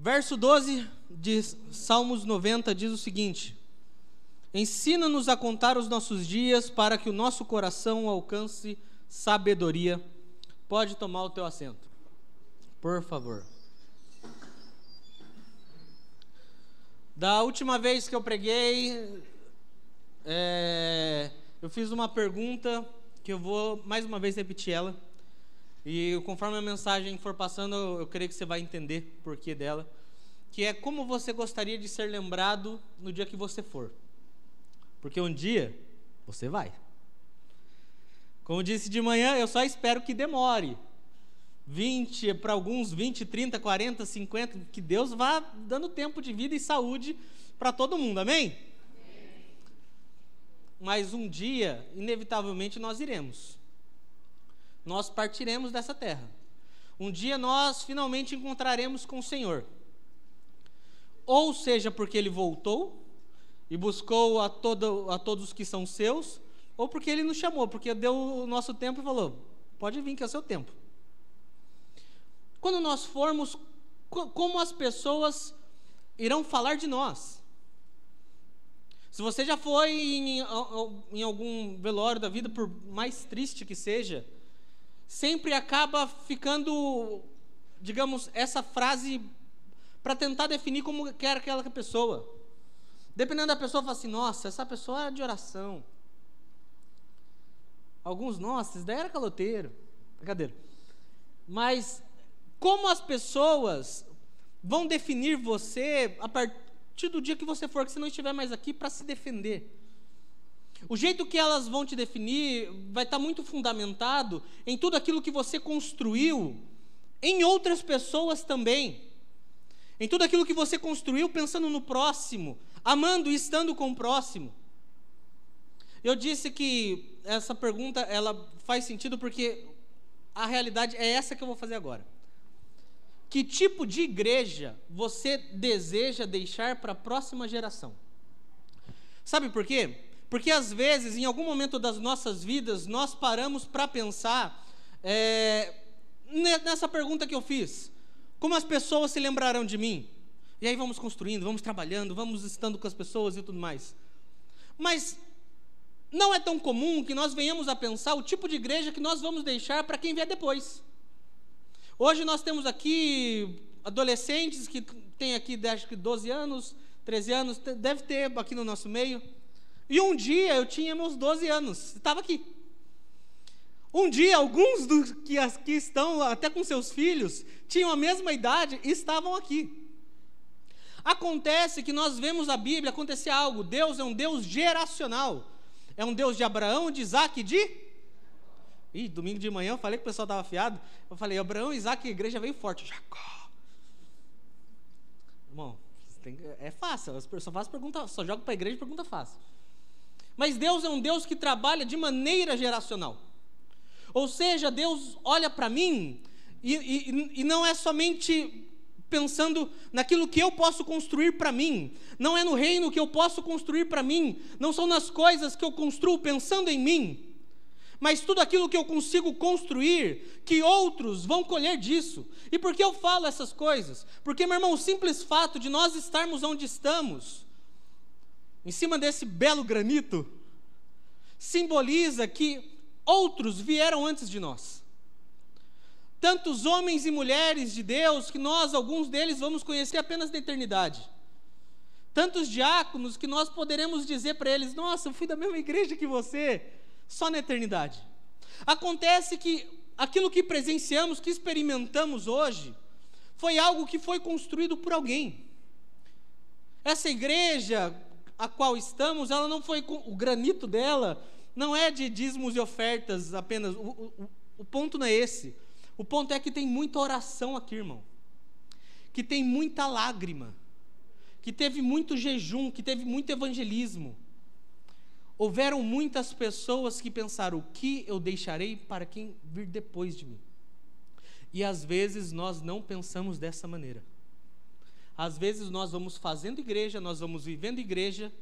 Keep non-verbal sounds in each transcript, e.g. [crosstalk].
Verso 12 de Salmos 90 diz o seguinte: Ensina-nos a contar os nossos dias para que o nosso coração alcance sabedoria. Pode tomar o teu assento, por favor. Da última vez que eu preguei, é, eu fiz uma pergunta que eu vou mais uma vez repetir ela. E conforme a mensagem for passando, eu, eu creio que você vai entender o porquê dela. Que é como você gostaria de ser lembrado no dia que você for. Porque um dia você vai. Como disse de manhã, eu só espero que demore. 20, para alguns 20, 30, 40, 50, que Deus vá dando tempo de vida e saúde para todo mundo, amém? amém? Mas um dia, inevitavelmente, nós iremos. Nós partiremos dessa terra. Um dia nós finalmente encontraremos com o Senhor. Ou seja, porque Ele voltou e buscou a, todo, a todos que são seus, ou porque Ele nos chamou, porque deu o nosso tempo e falou: pode vir que é o seu tempo. Quando nós formos, como as pessoas irão falar de nós? Se você já foi em, em, algum velório da vida, por mais triste que seja, sempre acaba ficando, digamos, essa frase para tentar definir como quer aquela pessoa. Dependendo da pessoa, fala assim: nossa, essa pessoa é de oração. Alguns, nossa, isso daí era caloteiro. Brincadeira. Mas como as pessoas vão definir você a partir do dia que você for, que você não estiver mais aqui para se defender? O jeito que elas vão te definir vai estar muito fundamentado em tudo aquilo que você construiu em outras pessoas também. Em tudo aquilo que você construiu pensando no próximo, amando e estando com o próximo. Eu disse que essa pergunta ela faz sentido porque a realidade é essa que eu vou fazer agora. Que tipo de igreja você deseja deixar para a próxima geração? Sabe por quê? Porque às vezes, em algum momento das nossas vidas, nós paramos para pensar é, nessa pergunta que eu fiz: como as pessoas se lembrarão de mim? E aí vamos construindo, vamos trabalhando, vamos estando com as pessoas e tudo mais. Mas não é tão comum que nós venhamos a pensar o tipo de igreja que nós vamos deixar para quem vier depois. Hoje nós temos aqui adolescentes que têm aqui, acho que 12 anos, 13 anos, deve ter aqui no nosso meio. E um dia eu tinha meus 12 anos, estava aqui. Um dia, alguns dos que aqui estão, até com seus filhos, tinham a mesma idade e estavam aqui. Acontece que nós vemos a Bíblia acontecer algo. Deus é um Deus geracional. É um Deus de Abraão, de Isaac e de Ih, domingo de manhã eu falei que o pessoal estava afiado. Eu falei, Abraão, Isaac, a igreja veio forte. Jacó. Irmão, é fácil. Pessoas fazem pergunta, só joga para a igreja e pergunta fácil. Mas Deus é um Deus que trabalha de maneira geracional. Ou seja, Deus olha para mim e, e, e não é somente pensando naquilo que eu posso construir para mim, não é no reino que eu posso construir para mim, não são nas coisas que eu construo pensando em mim, mas tudo aquilo que eu consigo construir, que outros vão colher disso. E por que eu falo essas coisas? Porque, meu irmão, o simples fato de nós estarmos onde estamos, em cima desse belo granito, simboliza que outros vieram antes de nós. Tantos homens e mulheres de Deus que nós, alguns deles, vamos conhecer apenas na eternidade. Tantos diáconos que nós poderemos dizer para eles: Nossa, eu fui da mesma igreja que você só na eternidade. Acontece que aquilo que presenciamos, que experimentamos hoje, foi algo que foi construído por alguém. Essa igreja a qual estamos, ela não foi o granito dela não é de dízimos e ofertas apenas. O, o, o ponto não é esse. O ponto é que tem muita oração aqui, irmão. Que tem muita lágrima. Que teve muito jejum, que teve muito evangelismo houveram muitas pessoas que pensaram: o que eu deixarei para quem vir depois de mim? E às vezes nós não pensamos dessa maneira. Às vezes nós vamos fazendo igreja, nós vamos vivendo igreja,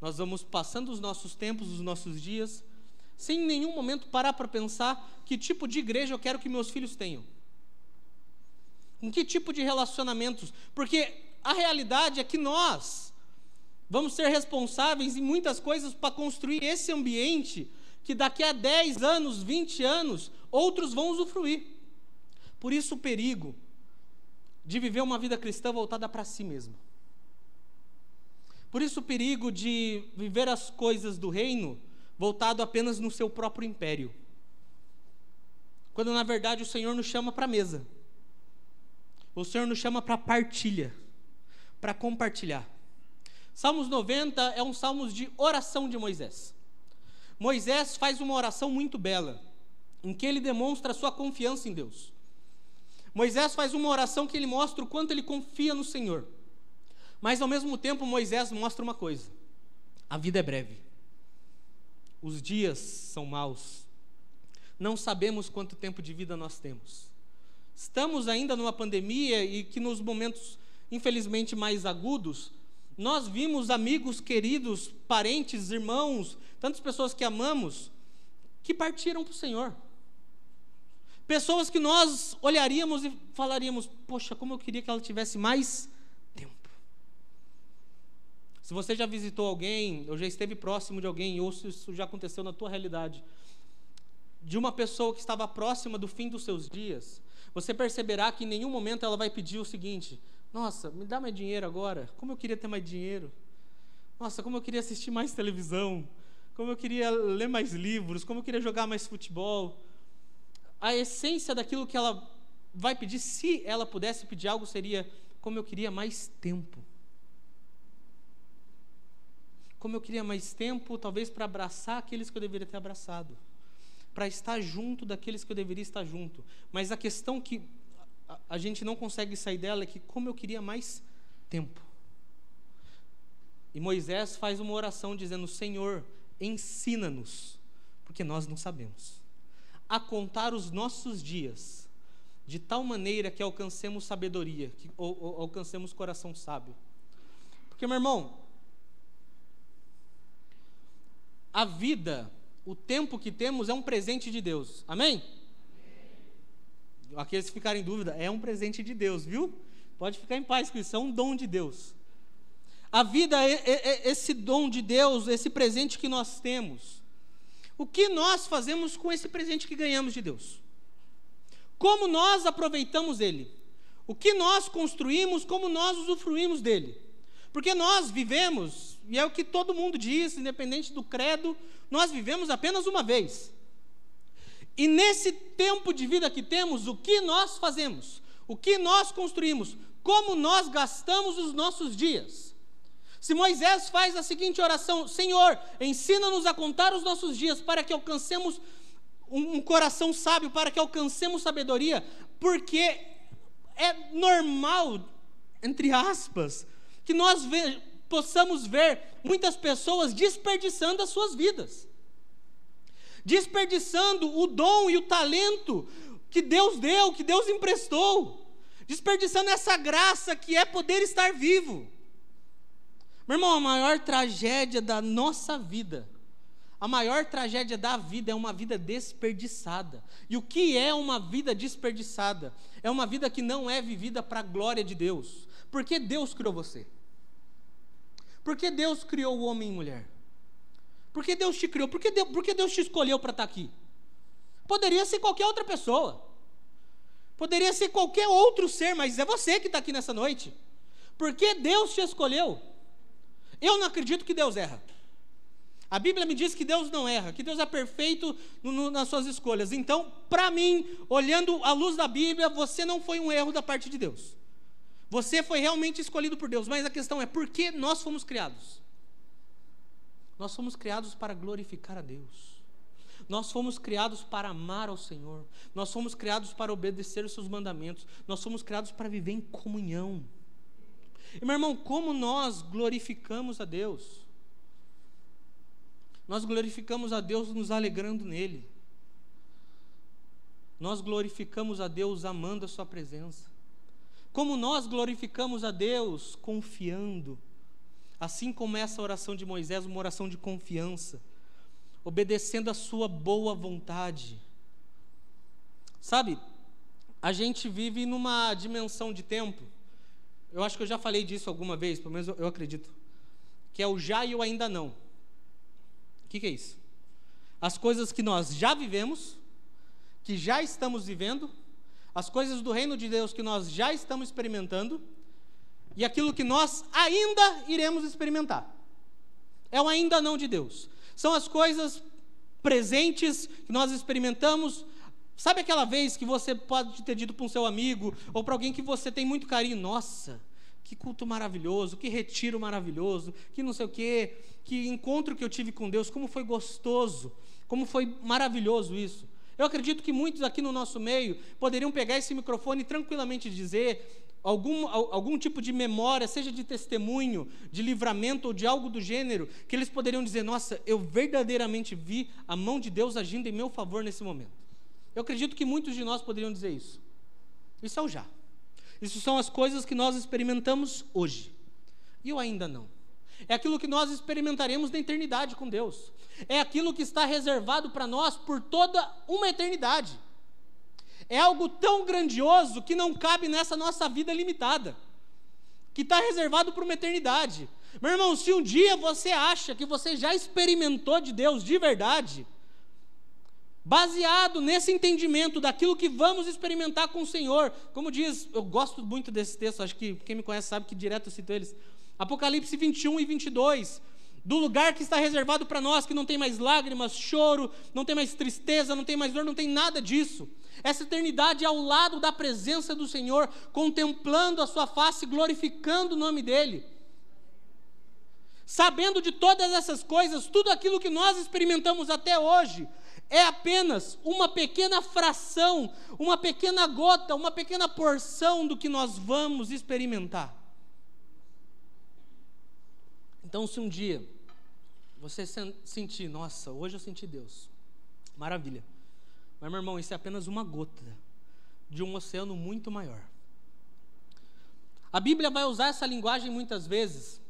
nós vamos passando os nossos tempos, os nossos dias, sem em nenhum momento parar para pensar que tipo de igreja eu quero que meus filhos tenham. Em que tipo de relacionamentos? Porque a realidade é que nós vamos ser responsáveis em muitas coisas para construir esse ambiente que daqui a 10 anos, 20 anos, outros vão usufruir. Por isso o perigo de viver uma vida cristã voltada para si mesmo. Por isso o perigo de viver as coisas do reino voltado apenas no seu próprio império. Quando na verdade o Senhor nos chama para a mesa. O Senhor nos chama para partilha, para compartilhar. Salmos 90 é um salmo de oração de Moisés. Moisés faz uma oração muito bela, em que ele demonstra sua confiança em Deus. Moisés faz uma oração que ele mostra o quanto ele confia no Senhor. Mas ao mesmo tempo, Moisés mostra uma coisa: a vida é breve, os dias são maus, não sabemos quanto tempo de vida nós temos. Estamos ainda numa pandemia e que nos momentos, infelizmente, mais agudos, nós vimos amigos queridos, parentes, irmãos, tantas pessoas que amamos, que partiram para o Senhor. Pessoas que nós olharíamos e falaríamos: Poxa, como eu queria que ela tivesse mais tempo. Se você já visitou alguém, ou já esteve próximo de alguém, ou se isso já aconteceu na tua realidade, de uma pessoa que estava próxima do fim dos seus dias, você perceberá que em nenhum momento ela vai pedir o seguinte: Nossa, me dá mais dinheiro agora. Como eu queria ter mais dinheiro. Nossa, como eu queria assistir mais televisão. Como eu queria ler mais livros. Como eu queria jogar mais futebol a essência daquilo que ela vai pedir, se ela pudesse pedir algo, seria como eu queria mais tempo. Como eu queria mais tempo, talvez para abraçar aqueles que eu deveria ter abraçado, para estar junto daqueles que eu deveria estar junto. Mas a questão que a, gente não consegue sair dela é que como eu queria mais tempo. E Moisés faz uma oração dizendo: Senhor, ensina-nos, porque nós não sabemos a contar os nossos dias, de tal maneira que alcancemos sabedoria, que ou, ou, alcancemos coração sábio. Porque, meu irmão, a vida, o tempo que temos é um presente de Deus. Amém? Aqueles que ficarem em dúvida, é um presente de Deus, viu? Pode ficar em paz com isso, é um dom de Deus. A vida é, é, é esse dom de Deus, esse presente que nós temos. O que nós fazemos com esse presente que ganhamos de Deus? Como nós aproveitamos ele? O que nós construímos, como nós usufruímos dele? Porque nós vivemos, e é o que todo mundo diz, independente do credo, nós vivemos apenas uma vez. E nesse tempo de vida que temos, o que nós fazemos? O que nós construímos? Como nós gastamos os nossos dias? Se Moisés faz a seguinte oração: Senhor, ensina-nos a contar os nossos dias para que alcancemos um, coração sábio, para que alcancemos sabedoria, porque é normal, entre aspas, que nós ve possamos ver muitas pessoas desperdiçando as suas vidas, desperdiçando o dom e o talento que Deus deu, que Deus emprestou, desperdiçando essa graça que é poder estar vivo. Meu irmão, a maior tragédia da nossa vida, a maior tragédia da vida é uma vida desperdiçada. E o que é uma vida desperdiçada? É uma vida que não é vivida para a glória de Deus. Por que Deus criou você? Por que Deus criou o homem e mulher? Por que Deus te criou? Por que Deus, por que Deus te escolheu para estar aqui? Poderia ser qualquer outra pessoa. Poderia ser qualquer outro ser, mas é você que está aqui nessa noite. Por que Deus te escolheu? Eu não acredito que Deus erra. A Bíblia me diz que Deus não erra, que Deus é perfeito no, no, nas suas escolhas. Então, para mim, olhando à luz da Bíblia, você não foi um erro da parte de Deus. Você foi realmente escolhido por Deus. Mas a questão é: por que nós fomos criados? Nós fomos criados para glorificar a Deus. Nós fomos criados para amar ao Senhor. Nós fomos criados para obedecer os seus mandamentos. Nós fomos criados para viver em comunhão. E meu irmão, como nós glorificamos a Deus? Nós glorificamos a Deus nos alegrando nele. Nós glorificamos a Deus amando a Sua presença. Como nós glorificamos a Deus confiando. Assim como essa oração de Moisés, uma oração de confiança, obedecendo a Sua boa vontade. Sabe, a gente vive numa dimensão de tempo. Eu acho que eu já falei disso alguma vez, pelo menos eu, eu acredito. Que é o já e o ainda não. O que, que é isso? As coisas que nós já vivemos, que já estamos vivendo, as coisas do reino de Deus que nós já estamos experimentando, e aquilo que nós ainda iremos experimentar. É o ainda não de Deus. São as coisas presentes que nós experimentamos. Sabe aquela vez que você pode ter dito para um seu amigo ou para alguém que você tem muito carinho: Nossa, que culto maravilhoso, que retiro maravilhoso, que não sei o quê, que encontro que eu tive com Deus, como foi gostoso, como foi maravilhoso isso. Eu acredito que muitos aqui no nosso meio poderiam pegar esse microfone e tranquilamente dizer: algum, algum tipo de memória, seja de testemunho, de livramento ou de algo do gênero, que eles poderiam dizer: Nossa, eu verdadeiramente vi a mão de Deus agindo em meu favor nesse momento. Eu acredito que muitos de nós poderiam dizer isso. Isso é o já. Isso são as coisas que nós experimentamos hoje. E eu ainda não. É aquilo que nós experimentaremos na eternidade com Deus. É aquilo que está reservado para nós por toda uma eternidade é algo tão grandioso que não cabe nessa nossa vida limitada, que está reservado para uma eternidade. Meu irmão, se um dia você acha que você já experimentou de Deus de verdade, baseado nesse entendimento daquilo que vamos experimentar com o Senhor, como diz, eu gosto muito desse texto, acho que quem me conhece sabe que direto eu cito eles, Apocalipse 21 e 22, do lugar que está reservado para nós, que não tem mais lágrimas, choro, não tem mais tristeza, não tem mais dor, não tem nada disso. Essa eternidade ao lado da presença do Senhor, contemplando a sua face, glorificando o nome dEle. Sabendo de todas essas coisas, tudo aquilo que nós experimentamos até hoje, é apenas uma pequena fração, uma pequena gota, uma pequena porção do que nós vamos experimentar. Então, se um dia você sentir, nossa, hoje eu senti Deus, maravilha. Mas, meu irmão, isso é apenas uma gota de um oceano muito maior. A Bíblia vai usar essa linguagem muitas vezes,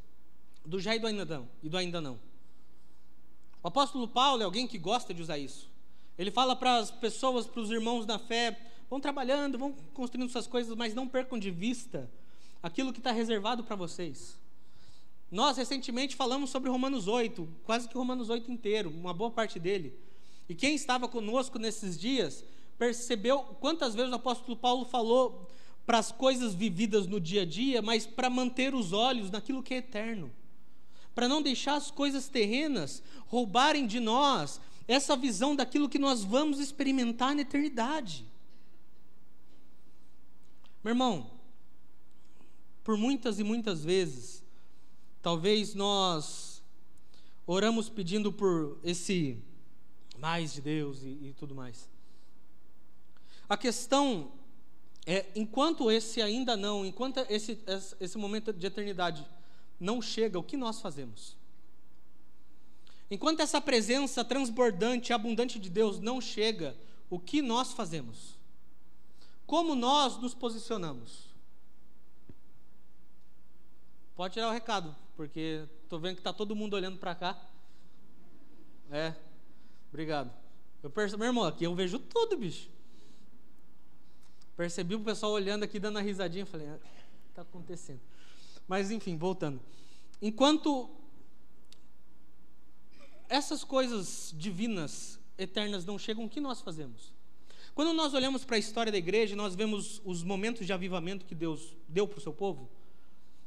do já e do ainda não. E do ainda não. O apóstolo Paulo é alguém que gosta de usar isso. Ele fala para as pessoas, para os irmãos da fé, vão trabalhando, vão construindo suas coisas, mas não percam de vista aquilo que está reservado para vocês. Nós recentemente falamos sobre Romanos 8, quase que Romanos 8 inteiro, uma boa parte dele. E quem estava conosco nesses dias percebeu quantas vezes o apóstolo Paulo falou para as coisas vividas no dia a dia, mas para manter os olhos naquilo que é eterno. Para não deixar as coisas terrenas roubarem de nós essa visão daquilo que nós vamos experimentar na eternidade. Meu irmão, por muitas e muitas vezes, talvez nós oramos pedindo por esse mais de Deus e, e tudo mais. A questão é, enquanto esse ainda não, enquanto esse, esse momento de eternidade não chega, o que nós fazemos? Enquanto essa presença transbordante, abundante de Deus não chega, o que nós fazemos? Como nós nos posicionamos? Pode tirar o recado, porque estou vendo que está todo mundo olhando para cá. É, Obrigado. Eu percebo, meu irmão, aqui eu vejo tudo, bicho. Percebi o pessoal olhando aqui, dando a risadinha, falei, ah, está acontecendo. Mas enfim, voltando. Enquanto essas coisas divinas, eternas não chegam, o que nós fazemos? Quando nós olhamos para a história da igreja, nós vemos os momentos de avivamento que Deus deu para o seu povo.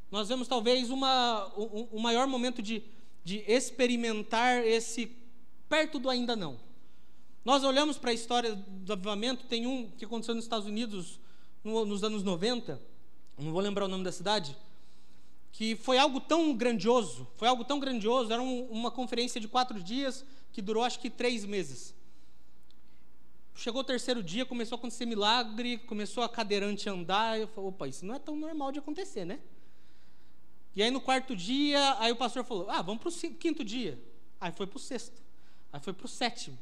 Nós vemos talvez uma, um, um maior momento de, de experimentar esse perto do ainda não. Nós olhamos para a história do avivamento, tem um que aconteceu nos Estados Unidos no, nos anos 90, não vou lembrar o nome da cidade, que foi algo tão grandioso, foi algo tão grandioso, era um, uma conferência de quatro dias que durou acho que três meses. Chegou o terceiro dia, começou a acontecer milagre, começou a cadeirante andar, eu falei, opa, isso não é tão normal de acontecer, né? E aí no quarto dia, aí o pastor falou, ah, vamos para o quinto dia. Aí foi para o sexto. Aí foi para o sétimo.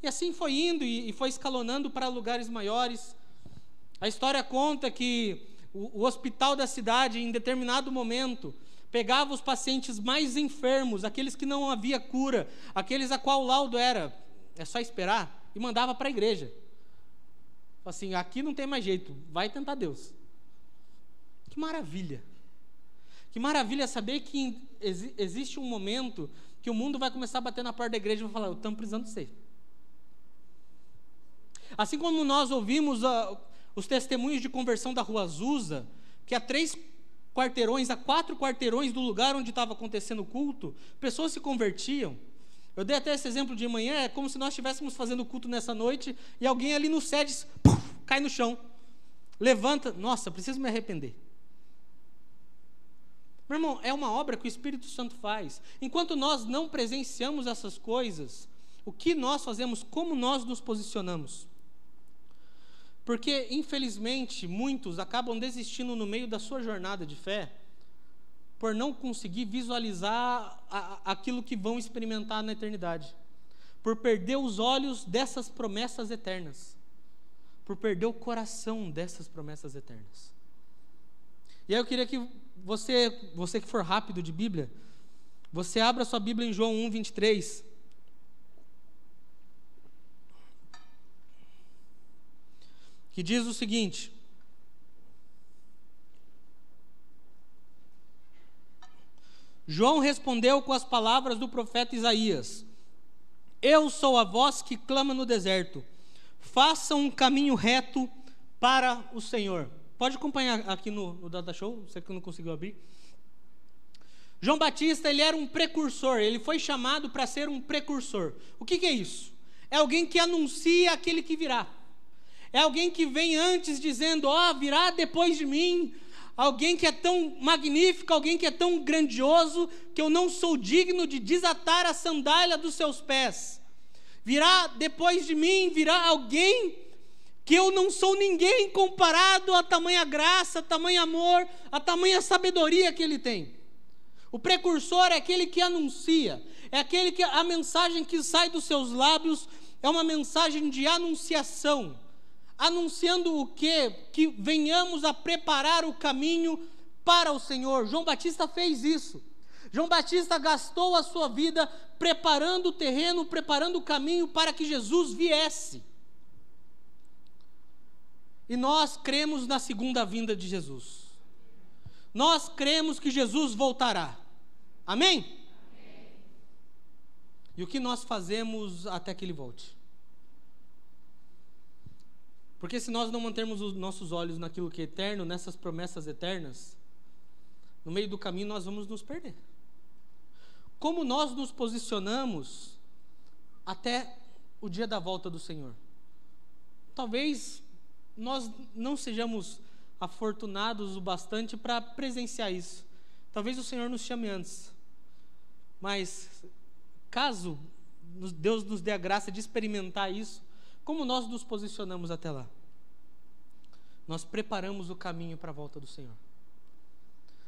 E assim foi indo e, e, foi escalonando para lugares maiores. A história conta que o, o hospital da cidade, em determinado momento, pegava os pacientes mais enfermos, aqueles que não havia cura, aqueles a qual o laudo era, é só esperar, e mandava para a igreja. Assim, aqui não tem mais jeito, vai tentar Deus. Que maravilha. Que maravilha saber que existe um momento que o mundo vai começar a bater na porta da igreja e vai falar: estamos precisando de você. Assim como nós ouvimos uh, os testemunhos de conversão da rua Azusa, que há três quarteirões, a quatro quarteirões do lugar onde estava acontecendo o culto, pessoas se convertiam. Eu dei até esse exemplo de manhã, é como se nós estivéssemos fazendo culto nessa noite e alguém ali no SEDES cai no chão, levanta, nossa, preciso me arrepender. Meu irmão, é uma obra que o Espírito Santo faz. Enquanto nós não presenciamos essas coisas, o que nós fazemos, como nós nos posicionamos? Porque, infelizmente, muitos acabam desistindo no meio da sua jornada de fé por não conseguir visualizar a, aquilo que vão experimentar na eternidade, por perder os olhos dessas promessas eternas, por perder o coração dessas promessas eternas. E aí eu queria que você, você que for rápido de Bíblia, você abra sua Bíblia em João 1, 23. Que diz o seguinte: João respondeu com as palavras do profeta Isaías: Eu sou a voz que clama no deserto, façam um caminho reto para o Senhor. Pode acompanhar aqui no, no Data Show, você que não conseguiu abrir. João Batista, ele era um precursor, ele foi chamado para ser um precursor. O que, que é isso? É alguém que anuncia aquele que virá. É alguém que vem antes dizendo: Ó, oh, virá depois de mim. Alguém que é tão magnífico, alguém que é tão grandioso, que eu não sou digno de desatar a sandália dos seus pés. Virá depois de mim, virá alguém que eu não sou ninguém comparado a tamanha graça, a tamanho amor, a tamanha sabedoria que ele tem. O precursor é aquele que anuncia, é aquele que a mensagem que sai dos seus lábios é uma mensagem de anunciação. Anunciando o quê? Que venhamos a preparar o caminho para o Senhor. João Batista fez isso. João Batista gastou a sua vida preparando o terreno, preparando o caminho para que Jesus viesse. E nós cremos na segunda vinda de Jesus. Nós cremos que Jesus voltará. Amém? Amém? E o que nós fazemos até que ele volte? Porque se nós não mantermos os nossos olhos naquilo que é eterno, nessas promessas eternas, no meio do caminho nós vamos nos perder. Como nós nos posicionamos até o dia da volta do Senhor? Talvez nós não sejamos afortunados o bastante para presenciar isso. Talvez o Senhor nos chame antes. Mas, caso Deus nos dê a graça de experimentar isso, como nós nos posicionamos até lá? Nós preparamos o caminho para a volta do Senhor.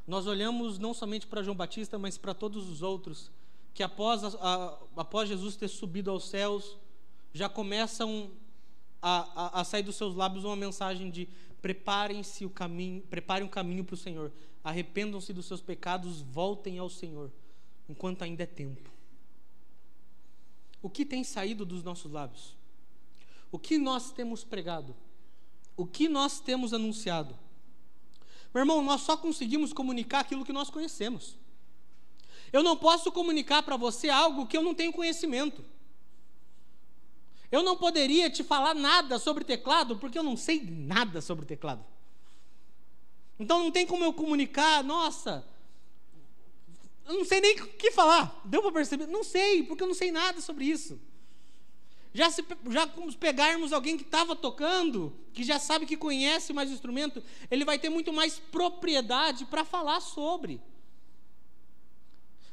Nós olhamos não somente para João Batista, mas para todos os outros que após, a, a, após Jesus ter subido aos céus, já começam a, a, a sair dos seus lábios uma mensagem de preparem-se o caminho, preparem o caminho para o Senhor, arrependam-se dos seus pecados, voltem ao Senhor, enquanto ainda é tempo. O que tem saído dos nossos lábios? O que nós temos pregado? O que nós temos anunciado? Meu irmão, nós só conseguimos comunicar aquilo que nós conhecemos. Eu não posso comunicar para você algo que eu não tenho conhecimento. Eu não poderia te falar nada sobre teclado, porque eu não sei nada sobre teclado. Então não tem como eu comunicar, nossa, eu não sei nem o que falar. Deu para perceber? Não sei, porque eu não sei nada sobre isso. Já se já pegarmos alguém que estava tocando, que já sabe que conhece mais o instrumento, ele vai ter muito mais propriedade para falar sobre.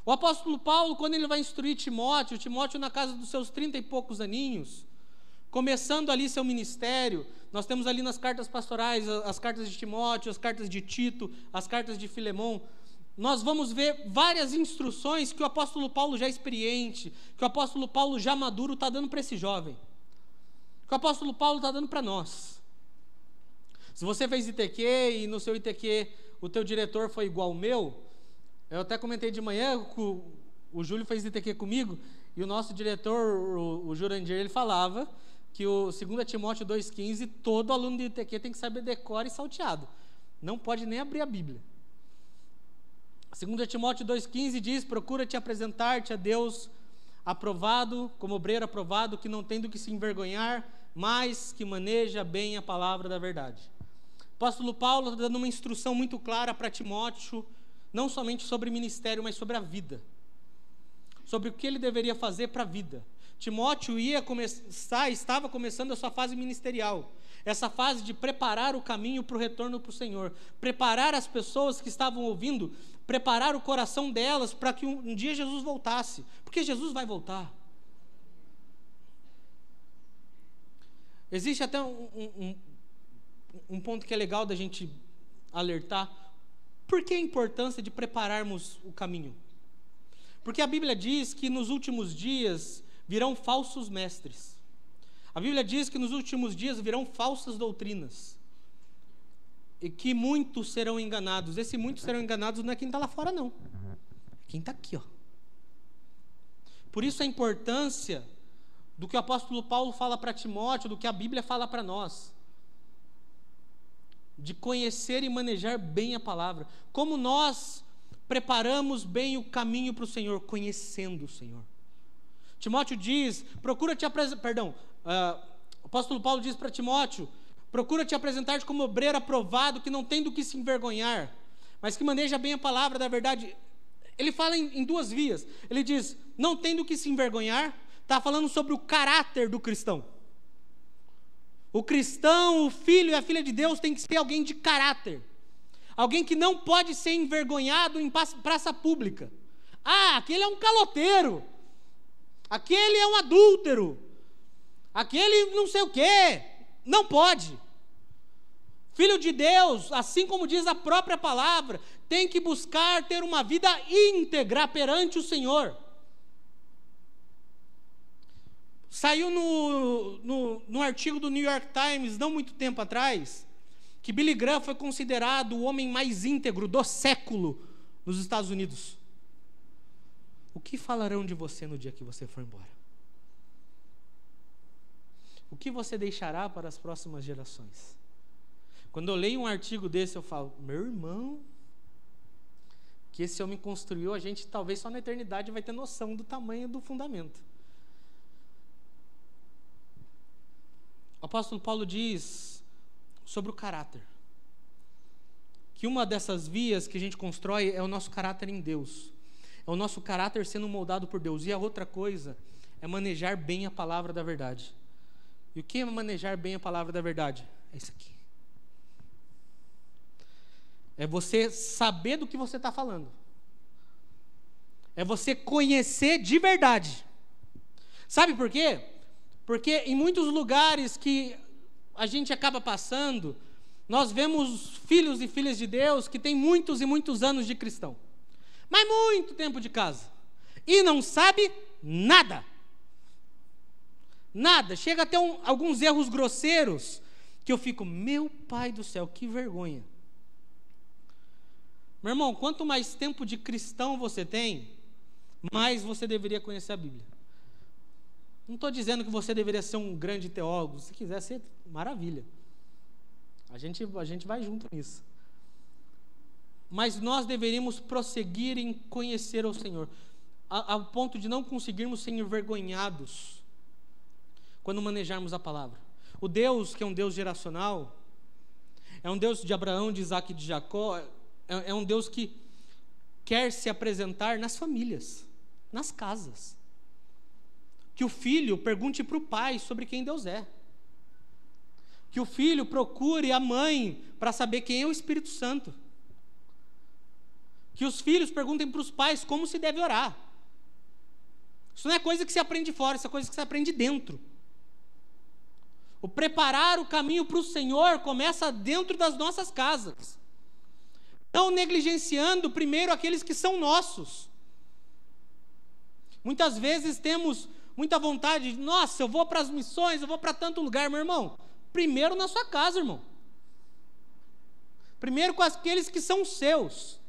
O apóstolo Paulo, quando ele vai instruir Timóteo, Timóteo na casa dos seus trinta e poucos aninhos, começando ali seu ministério, nós temos ali nas cartas pastorais as cartas de Timóteo, as cartas de Tito, as cartas de Filemão, nós vamos ver várias instruções que o apóstolo Paulo já experiente, que o apóstolo Paulo já maduro está dando para esse jovem, que o apóstolo Paulo está dando para nós. Se você fez ITQ e no seu ITQ o teu diretor foi igual ao meu, eu até comentei de manhã, o, o Júlio fez ITQ comigo, e o nosso diretor, o, o Jurandir, ele falava que o 2 Timóteo 2,15, todo aluno de ITQ tem que saber decor e salteado. Não pode nem abrir a Bíblia. 2 Timóteo 2,15 diz: Procura te apresentar-te a Deus aprovado, como obreiro aprovado, que não tem do que se envergonhar, mas que maneja bem a palavra da verdade. O apóstolo Paulo está dando uma instrução muito clara para Timóteo, não somente sobre ministério, mas sobre a vida. Sobre o que ele deveria fazer para a vida. Timóteo ia começar, estava começando a sua fase ministerial. Essa fase de preparar o caminho para o retorno para o Senhor, preparar as pessoas que estavam ouvindo, preparar o coração delas para que um, um dia Jesus voltasse, porque Jesus vai voltar. Existe até um, um, um ponto que é legal da gente alertar. Por que a importância de prepararmos o caminho? Porque a Bíblia diz que nos últimos dias virão falsos mestres. A Bíblia diz que nos últimos dias virão falsas doutrinas. E que muitos serão enganados. Esse muitos serão enganados não é quem está lá fora, não. É quem está aqui, ó. Por isso a importância do que o apóstolo Paulo fala para Timóteo, do que a Bíblia fala para nós. De conhecer e manejar bem a palavra. Como nós preparamos bem o caminho para o Senhor, conhecendo o Senhor. Timóteo diz: procura te apresentar. Perdão, uh, o apóstolo Paulo diz para Timóteo: procura te apresentar como obreiro aprovado, que não tem do que se envergonhar, mas que maneja bem a palavra da verdade. Ele fala em, em duas vias. Ele diz: não tem do que se envergonhar, está falando sobre o caráter do cristão. O cristão, o filho e a filha de Deus tem que ser alguém de caráter. Alguém que não pode ser envergonhado em praça pública. Ah, aquele é um caloteiro. Aquele é um adúltero. Aquele não sei o quê. Não pode. Filho de Deus, assim como diz a própria palavra, tem que buscar ter uma vida íntegra perante o Senhor. Saiu no, no, no, artigo do New York Times, não muito tempo atrás, que Billy Graham foi considerado o homem mais íntegro do século nos Estados Unidos. O que falarão de você no dia que você for embora? O que você deixará para as próximas gerações? Quando eu leio um artigo desse, eu falo, meu irmão, que esse homem construiu, a gente talvez só na eternidade vai ter noção do tamanho do fundamento. O apóstolo Paulo diz sobre o caráter. Que uma dessas vias que a gente constrói é o nosso caráter em Deus. É o nosso caráter sendo moldado por Deus. E a outra coisa é manejar bem a palavra da verdade. E o que é manejar bem a palavra da verdade? É isso aqui. É você saber do que você está falando. É você conhecer de verdade. Sabe por quê? Porque em muitos lugares que a gente acaba passando, nós vemos filhos e filhas de Deus que têm muitos e muitos anos de cristão mas muito tempo de casa. E não sabe nada. Nada. Chega até um, alguns erros grosseiros que eu fico, meu pai do céu, que vergonha. Meu irmão, quanto mais tempo de cristão você tem, mais você deveria conhecer a Bíblia. Não estou dizendo que você deveria ser um grande teólogo. Se quiser ser, maravilha. A gente, a gente vai junto nisso mas nós deveríamos prosseguir em conhecer o Senhor, ao ponto de não conseguirmos ser envergonhados quando manejarmos a palavra. O Deus, que é um Deus geracional, é um Deus de Abraão, de Isaac e de Jacó, é, é um Deus que quer se apresentar nas famílias, nas casas. Que o filho pergunte para o pai sobre quem Deus é. Que o filho procure a mãe para saber quem é o Espírito Santo que os filhos perguntem para os pais como se deve orar. Isso não é coisa que se aprende fora, isso é coisa que se aprende dentro. O preparar o caminho para o Senhor começa dentro das nossas casas. Não negligenciando primeiro aqueles que são nossos. Muitas vezes temos muita vontade de, nossa, eu vou para as missões, eu vou para tanto lugar, meu irmão. Primeiro na sua casa, irmão. Primeiro com aqueles que são seus.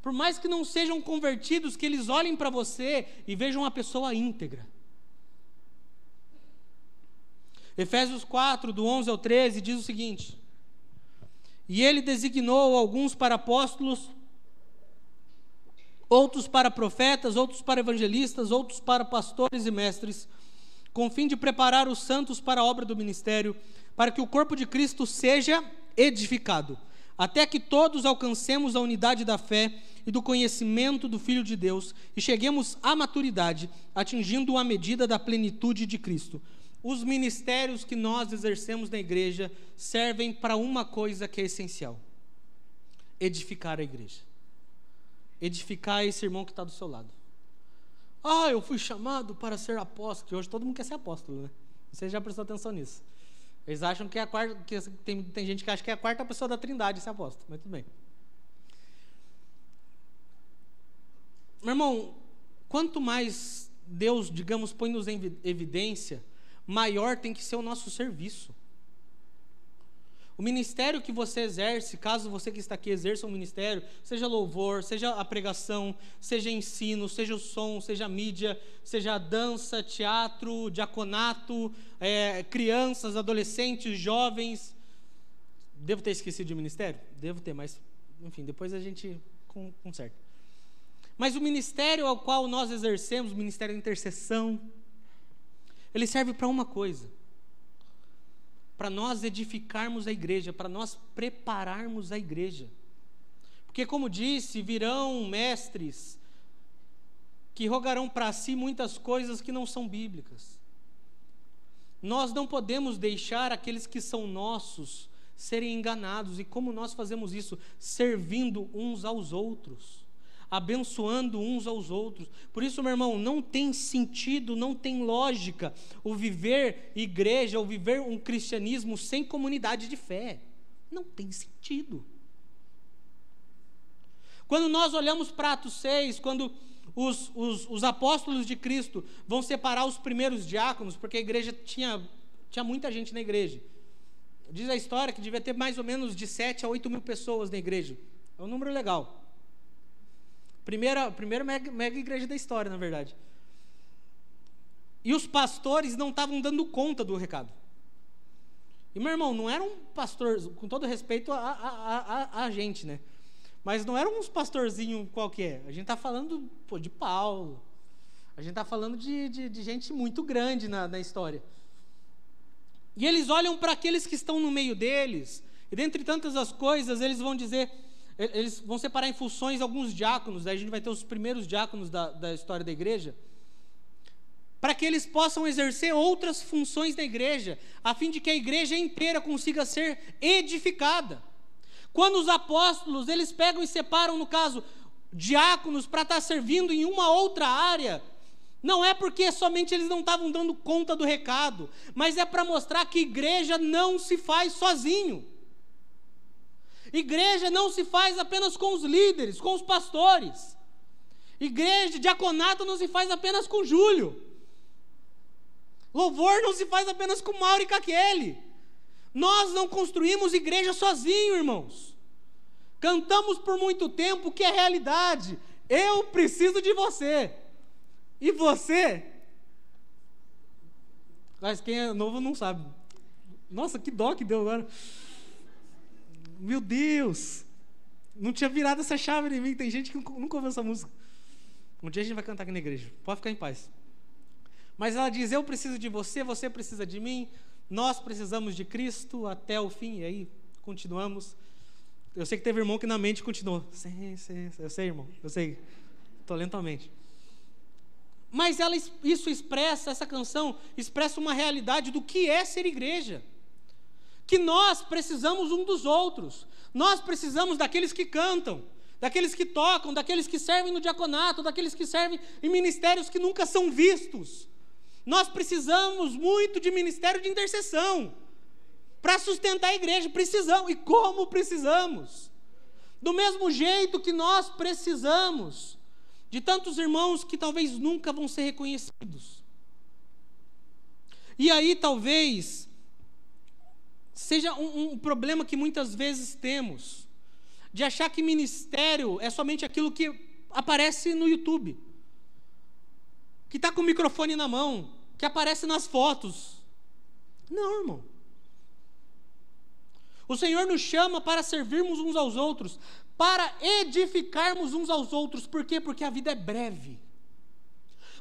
Por mais que não sejam convertidos, que eles olhem para você e vejam uma pessoa íntegra. Efésios 4, do 11 ao 13, diz o seguinte: E ele designou alguns para apóstolos, outros para profetas, outros para evangelistas, outros para pastores e mestres, com o fim de preparar os santos para a obra do ministério, para que o corpo de Cristo seja edificado, até que todos alcancemos a unidade da fé e do conhecimento do Filho de Deus e cheguemos à maturidade, atingindo a medida da plenitude de Cristo. Os ministérios que nós exercemos na igreja servem para uma coisa que é essencial: edificar a igreja edificar esse irmão que está do seu lado. Ah, eu fui chamado para ser apóstolo, hoje todo mundo quer ser apóstolo, né? Você já prestou atenção nisso. Eles acham que é a quarta, que tem, tem gente que acha que é a quarta pessoa da trindade ser apóstolo, mas tudo bem. Meu irmão, quanto mais Deus, digamos, põe-nos em evidência, maior tem que ser o nosso serviço. O ministério que você exerce, caso você que está aqui exerça um ministério, seja louvor, seja a pregação, seja ensino, seja o som, seja a mídia, seja a dança, teatro, diaconato, é, crianças, adolescentes, jovens. Devo ter esquecido de ministério? Devo ter, mas, enfim, depois a gente conserta. Mas o ministério ao qual nós exercemos, o ministério de intercessão, ele serve para uma coisa para nós edificarmos a igreja, para nós prepararmos a igreja. Porque, como disse, virão mestres que rogarão para si muitas coisas que não são bíblicas. Nós não podemos deixar aqueles que são nossos serem enganados. E como nós fazemos isso? Servindo uns aos outros abençoando uns aos outros. Por isso, meu irmão, não tem sentido, não tem lógica o viver igreja, o viver um cristianismo sem comunidade de fé. Não tem sentido. Quando nós olhamos para Atos 6, quando os, os, os, apóstolos de Cristo vão separar os primeiros diáconos, porque a igreja tinha, tinha muita gente na igreja. Diz a história que devia ter mais ou menos de 7 a 8 mil pessoas na igreja. É um número legal. Primeira, primeira mega, mega igreja da história, na verdade. E os pastores não estavam dando conta do recado. E meu irmão, não era um pastor, com todo respeito a, a, a, a gente, né? Mas não era uns pastorzinho qualquer. A gente está falando pô, de Paulo. A gente está falando de, de, de, gente muito grande na, na história. E eles olham para aqueles que estão no meio deles, e dentre tantas as coisas, eles vão dizer: eles vão separar em funções alguns diáconos, aí a gente vai ter os primeiros diáconos da, da história da igreja, para que eles possam exercer outras funções da igreja, a fim de que a igreja inteira consiga ser edificada. Quando os apóstolos, eles pegam e separam, no caso, diáconos para estar servindo em uma outra área, não é porque somente eles não estavam dando conta do recado, mas é para mostrar que igreja não se faz sozinho. Igreja não se faz apenas com os líderes, com os pastores. Igreja, diaconato não se faz apenas com Júlio. Louvor não se faz apenas com Mauro e Caquele. Nós não construímos igreja sozinho, irmãos. Cantamos por muito tempo que é realidade. Eu preciso de você. E você? Mas quem é novo não sabe. Nossa, que dó que deu agora meu Deus, não tinha virado essa chave em mim. Tem gente que nunca ouviu essa música. Um dia a gente vai cantar aqui na igreja. Pode ficar em paz. Mas ela diz: Eu preciso de você, você precisa de mim. Nós precisamos de Cristo até o fim. E aí, continuamos. Eu sei que teve irmão que na mente continuou. Sim, sim, eu sei, irmão. Eu sei. Estou lentamente. Mas ela, isso expressa, essa canção expressa uma realidade do que é ser igreja que nós precisamos um dos outros. Nós precisamos daqueles que cantam, daqueles que tocam, daqueles que servem no diaconato, daqueles que servem em ministérios que nunca são vistos. Nós precisamos muito de ministério de intercessão para sustentar a igreja. Precisamos. E como precisamos? Do mesmo jeito que nós precisamos de tantos irmãos que talvez nunca vão ser reconhecidos. E aí, talvez, seja um, um problema que muitas vezes temos, de achar que ministério é somente aquilo que aparece no YouTube, que está com o microfone na mão, que aparece nas fotos. Não, irmão. O Senhor nos chama para servirmos uns aos outros, para edificarmos uns aos outros. Por quê? Porque a vida é breve.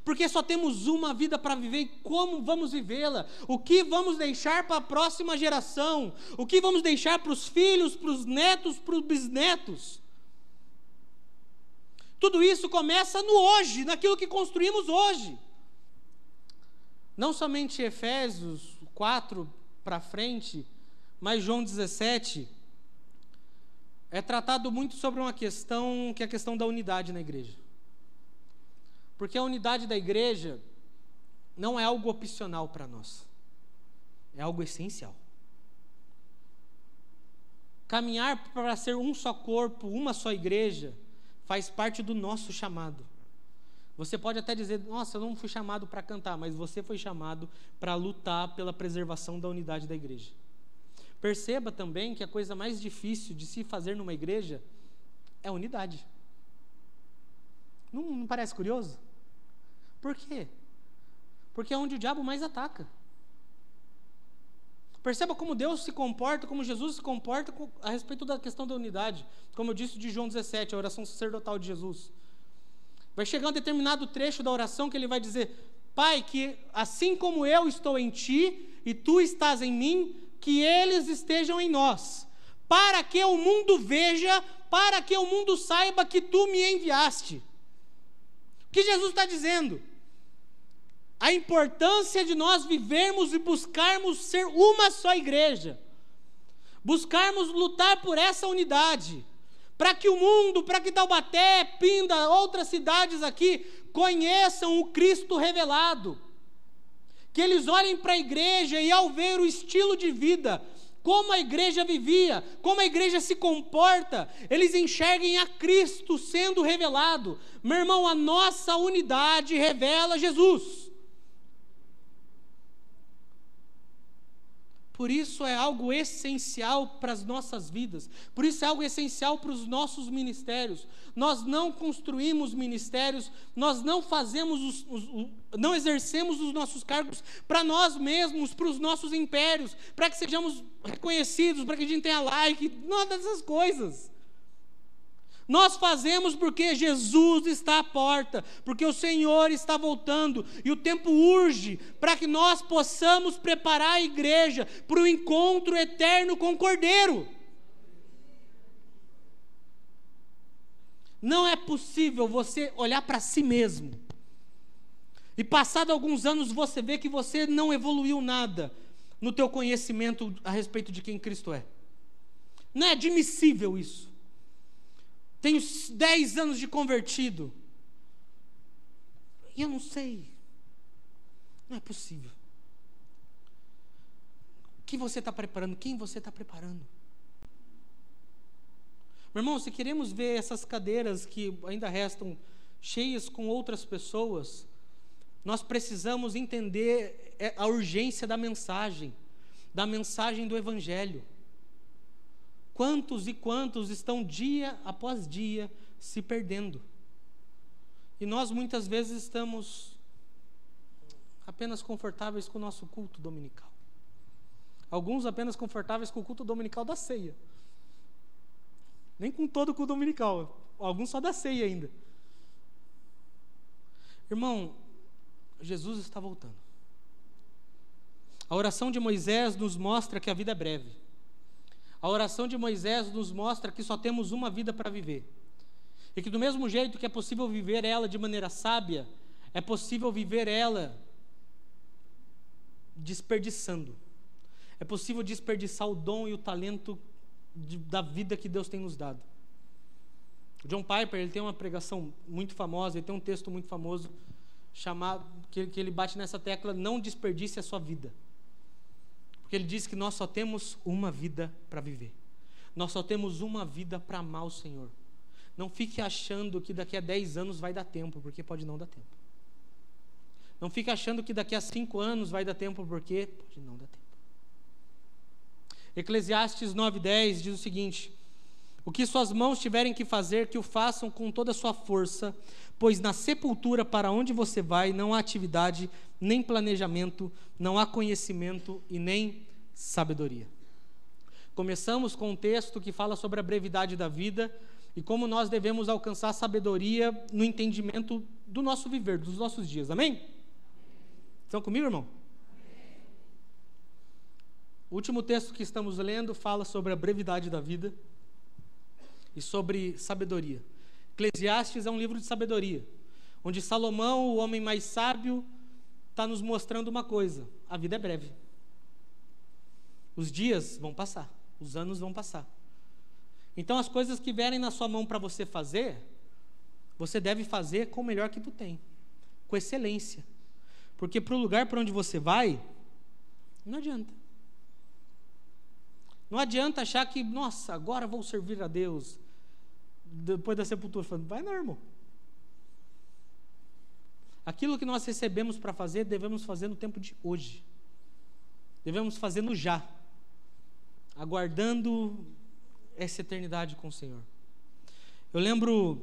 Porque só temos uma vida para viver e como vamos vivê-la? O que vamos deixar para a próxima geração? O que vamos deixar para os filhos, para os netos, para os bisnetos? Tudo isso começa no hoje, naquilo que construímos hoje. Não somente Efésios 4 para frente, mas João 17 é tratado muito sobre uma questão que é a questão da unidade na igreja. Porque a unidade da igreja não é algo opcional para nós. É algo essencial. Caminhar para ser um só corpo, uma só igreja, faz parte do nosso chamado. Você pode até dizer, nossa, eu não fui chamado para cantar, mas você foi chamado para lutar pela preservação da unidade da igreja. Perceba também que a coisa mais difícil de se fazer numa igreja é a unidade. Não, não parece curioso? Por quê? Porque é onde o diabo mais ataca. Perceba como Deus se comporta, como Jesus se comporta a respeito da questão da unidade. Como eu disse de João 17, a oração sacerdotal de Jesus. Vai chegar um determinado trecho da oração que ele vai dizer: Pai, que assim como eu estou em ti e tu estás em mim, que eles estejam em nós, para que o mundo veja, para que o mundo saiba que tu me enviaste. O que Jesus está dizendo? A importância de nós vivermos e buscarmos ser uma só igreja, buscarmos lutar por essa unidade, para que o mundo, para que Taubaté, Pinda, outras cidades aqui conheçam o Cristo revelado, que eles olhem para a igreja e ao ver o estilo de vida, como a igreja vivia, como a igreja se comporta, eles enxerguem a Cristo sendo revelado. Meu irmão, a nossa unidade revela Jesus. Por isso é algo essencial para as nossas vidas, por isso é algo essencial para os nossos ministérios. Nós não construímos ministérios, nós não fazemos, os, os, não exercemos os nossos cargos para nós mesmos, para os nossos impérios, para que sejamos reconhecidos, para que a gente tenha like, nada dessas coisas. Nós fazemos porque Jesus está à porta, porque o Senhor está voltando e o tempo urge para que nós possamos preparar a igreja para o encontro eterno com o Cordeiro. Não é possível você olhar para si mesmo e passado alguns anos você vê que você não evoluiu nada no teu conhecimento a respeito de quem Cristo é. Não é admissível isso. Tenho 10 anos de convertido. E eu não sei. Não é possível. O que você está preparando? Quem você está preparando? Meu irmão, se queremos ver essas cadeiras que ainda restam cheias com outras pessoas, nós precisamos entender é, a urgência da mensagem, da mensagem do Evangelho. Quantos e quantos estão dia após dia se perdendo? E nós muitas vezes estamos apenas confortáveis com o nosso culto dominical. Alguns apenas confortáveis com o culto dominical da ceia. Nem com todo o culto dominical. Alguns só da ceia ainda. Irmão, Jesus está voltando. A oração de Moisés nos mostra que a vida é breve. A oração de Moisés nos mostra que só temos uma vida para viver. E que do mesmo jeito que é possível viver ela de maneira sábia, é possível viver ela desperdiçando. É possível desperdiçar o dom e o talento de, da vida que Deus tem nos dado. John Piper ele tem uma pregação muito famosa, ele tem um texto muito famoso chamado que, que ele bate nessa tecla: não desperdice a sua vida. Porque ele diz que nós só temos uma vida para viver. Nós só temos uma vida para amar o Senhor. Não fique achando que daqui a 10 anos vai dar tempo, porque pode não dar tempo. Não fique achando que daqui a 5 anos vai dar tempo, porque pode não dar tempo. Eclesiastes 9,10 diz o seguinte: O que suas mãos tiverem que fazer, que o façam com toda a sua força, pois na sepultura para onde você vai não há atividade, nem planejamento, não há conhecimento e nem sabedoria. Começamos com um texto que fala sobre a brevidade da vida e como nós devemos alcançar sabedoria no entendimento do nosso viver, dos nossos dias. Amém? Estão comigo, irmão? O último texto que estamos lendo fala sobre a brevidade da vida e sobre sabedoria. Eclesiastes é um livro de sabedoria, onde Salomão, o homem mais sábio, está nos mostrando uma coisa: a vida é breve. Os dias vão passar, os anos vão passar. Então, as coisas que vierem na sua mão para você fazer, você deve fazer com o melhor que tu tem, com excelência. Porque para o lugar para onde você vai, não adianta. Não adianta achar que, nossa, agora vou servir a Deus. Depois da sepultura, falando, vai não, irmão. Aquilo que nós recebemos para fazer, devemos fazer no tempo de hoje. Devemos fazer no já, aguardando essa eternidade com o Senhor. Eu lembro.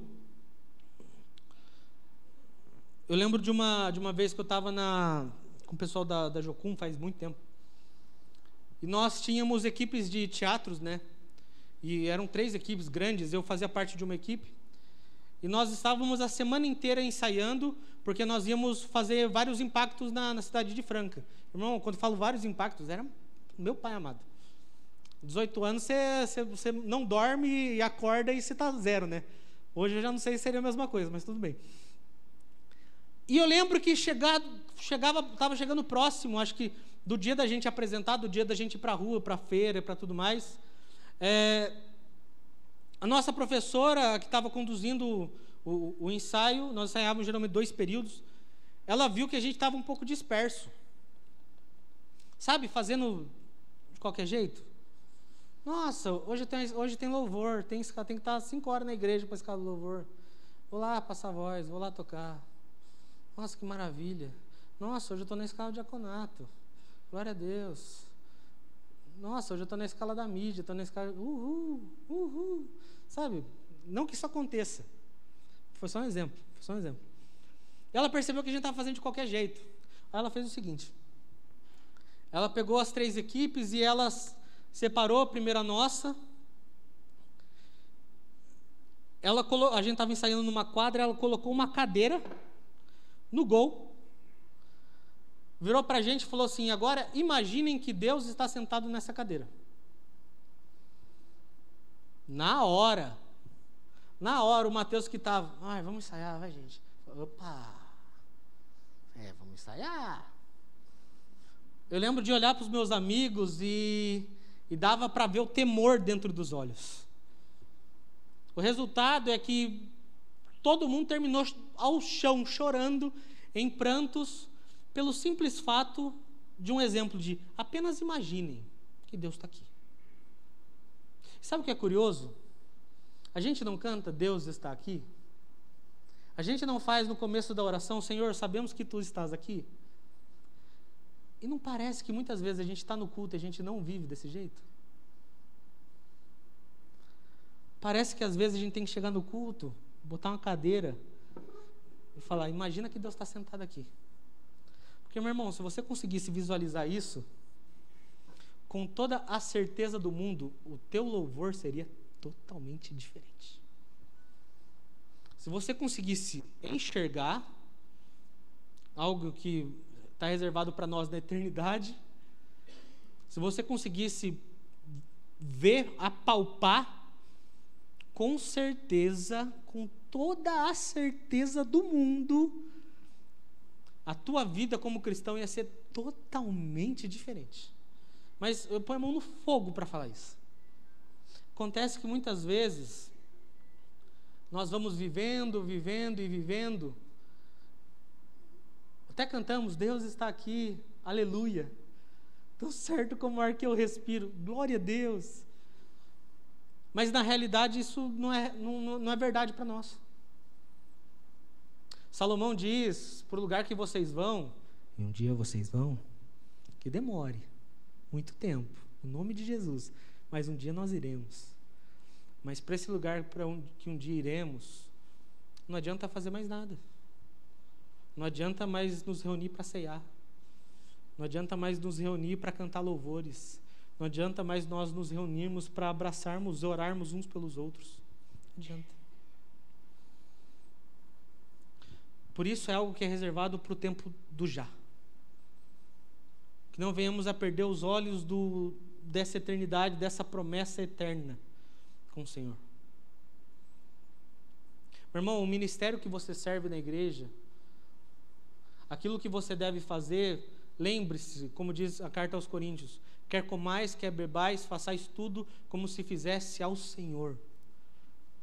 Eu lembro de uma, de uma vez que eu estava com o pessoal da, da Jocum, faz muito tempo. E nós tínhamos equipes de teatros, né? E eram três equipes grandes, eu fazia parte de uma equipe. E nós estávamos a semana inteira ensaiando, porque nós íamos fazer vários impactos na, na cidade de Franca. Irmão, quando falo vários impactos, era meu pai amado. 18 anos você, você não dorme e acorda e você está zero, né? Hoje eu já não sei se seria a mesma coisa, mas tudo bem. E eu lembro que chegado, chegava, estava chegando próximo, acho que do dia da gente apresentar, do dia da gente ir para a rua, para a feira, para tudo mais. É, a nossa professora que estava conduzindo o, o, o, ensaio, nós ensaiávamos geralmente dois períodos, ela viu que a gente estava um pouco disperso. Sabe, fazendo de qualquer jeito. Nossa, hoje tem, hoje tem louvor, tem, tem que estar cinco horas na igreja para escalar louvor. Vou lá passar voz, vou lá tocar. Nossa, que maravilha. Nossa, hoje eu estou na escala de diaconato. Glória a Deus. Nossa, hoje eu estou na escala da mídia, estou na escala. Uhul, uhul. Sabe? Não que isso aconteça. Foi só um exemplo. Foi só um exemplo. Ela percebeu que a gente estava fazendo de qualquer jeito. Aí ela fez o seguinte: ela pegou as três equipes e ela separou a primeira nossa. Ela colo... A gente estava ensaiando numa quadra, ela colocou uma cadeira no gol virou para a gente e falou assim: agora imaginem que Deus está sentado nessa cadeira. Na hora, na hora, o Mateus que estava, ai, vamos ensaiar, vai gente. Opa, é, vamos ensaiar. Eu lembro de olhar para os meus amigos e, e dava para ver o temor dentro dos olhos. O resultado é que todo mundo terminou ao chão, chorando, em prantos, pelo simples fato de um exemplo de apenas imaginem que Deus está aqui. Sabe o que é curioso? A gente não canta Deus está aqui? A gente não faz no começo da oração, Senhor, sabemos que tu estás aqui? E não parece que muitas vezes a gente está no culto e a gente não vive desse jeito? Parece que às vezes a gente tem que chegar no culto, botar uma cadeira e falar: Imagina que Deus está sentado aqui. Porque, meu irmão, se você conseguisse visualizar isso, com toda a certeza do mundo, o teu louvor seria totalmente diferente. Se você conseguisse enxergar algo que está reservado para nós na eternidade, se você conseguisse ver, apalpar, com certeza, com toda a certeza do mundo, a tua vida como cristão ia ser totalmente diferente. Mas eu ponho a mão no fogo para falar isso. Acontece que muitas vezes nós vamos vivendo, vivendo e vivendo. Até cantamos, Deus está aqui, aleluia. Tão certo como o ar que eu respiro, glória a Deus. Mas na realidade isso não é, não, não é verdade para nós. Salomão diz: para o lugar que vocês vão, e um dia vocês vão, que demore muito tempo, em nome de Jesus, mas um dia nós iremos. Mas para esse lugar para onde que um dia iremos, não adianta fazer mais nada. Não adianta mais nos reunir para ceiar. Não adianta mais nos reunir para cantar louvores. Não adianta mais nós nos reunirmos para abraçarmos, orarmos uns pelos outros. Não adianta. Por isso é algo que é reservado para o tempo do já. Que não venhamos a perder os olhos do, dessa eternidade, dessa promessa eterna com o Senhor. Meu irmão, o ministério que você serve na igreja, aquilo que você deve fazer, lembre-se, como diz a carta aos Coríntios: quer comais, quer bebais, façais tudo como se fizesse ao Senhor.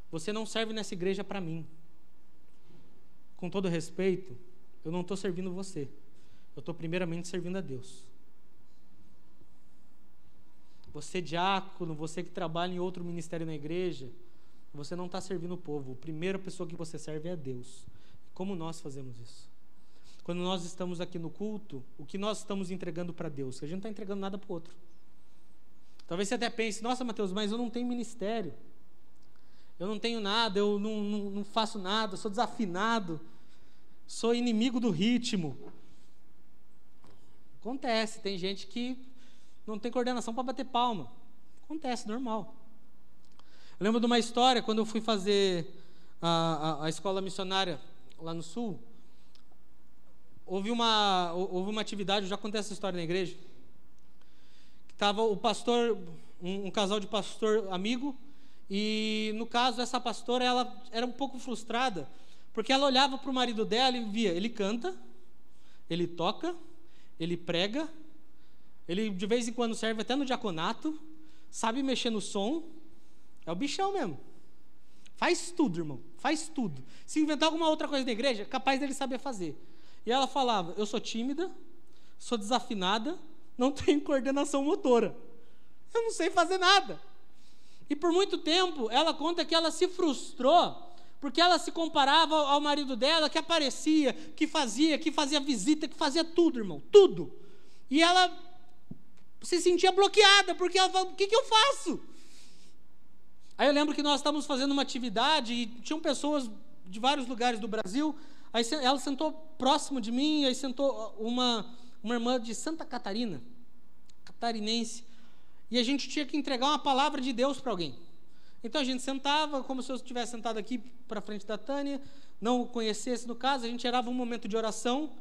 Você não serve nessa igreja para mim com todo respeito, eu não estou servindo você. Eu estou primeiramente servindo a Deus. Você diácono, você que trabalha em outro ministério na igreja, você não está servindo o povo. A primeira pessoa que você serve é Deus. Como nós fazemos isso? Quando nós estamos aqui no culto, o que nós estamos entregando para Deus? A gente não está entregando nada para o outro. Talvez você até pense, nossa, Mateus, mas eu não tenho ministério. Eu não tenho nada, eu não, não, não faço nada, sou desafinado sou inimigo do ritmo. Acontece, tem gente que não tem coordenação para bater palma. Acontece, normal. Eu lembro de uma história, quando eu fui fazer a, a, a escola missionária lá no sul, houve uma, houve uma atividade, eu já contei essa história na igreja, que estava o pastor, um, um, casal de pastor amigo, e no caso essa pastora, ela era um pouco frustrada, porque ela olhava para o marido dela e via, ele canta, ele toca, ele prega, ele de vez em quando serve até no diaconato, sabe mexer no som, é o bichão mesmo. Faz tudo, irmão, faz tudo. Se inventar alguma outra coisa na igreja, capaz dele saber fazer. E ela falava: Eu sou tímida, sou desafinada, não [laughs] tenho coordenação motora. Eu não sei fazer nada. E por muito tempo, ela conta que ela se frustrou porque ela se comparava ao marido dela, que aparecia, que fazia, que fazia visita, que fazia tudo, irmão, tudo. E ela se sentia bloqueada, porque ela falava: o que, que eu faço? Aí eu lembro que nós estávamos fazendo uma atividade e tinham pessoas de vários lugares do Brasil. Aí ela sentou próximo de mim, aí sentou uma, uma irmã de Santa Catarina, catarinense, e a gente tinha que entregar uma palavra de Deus para alguém. Então a gente sentava, como se eu estivesse sentado aqui para frente da Tânia, não o conhecesse no caso, a gente gerava um momento de oração,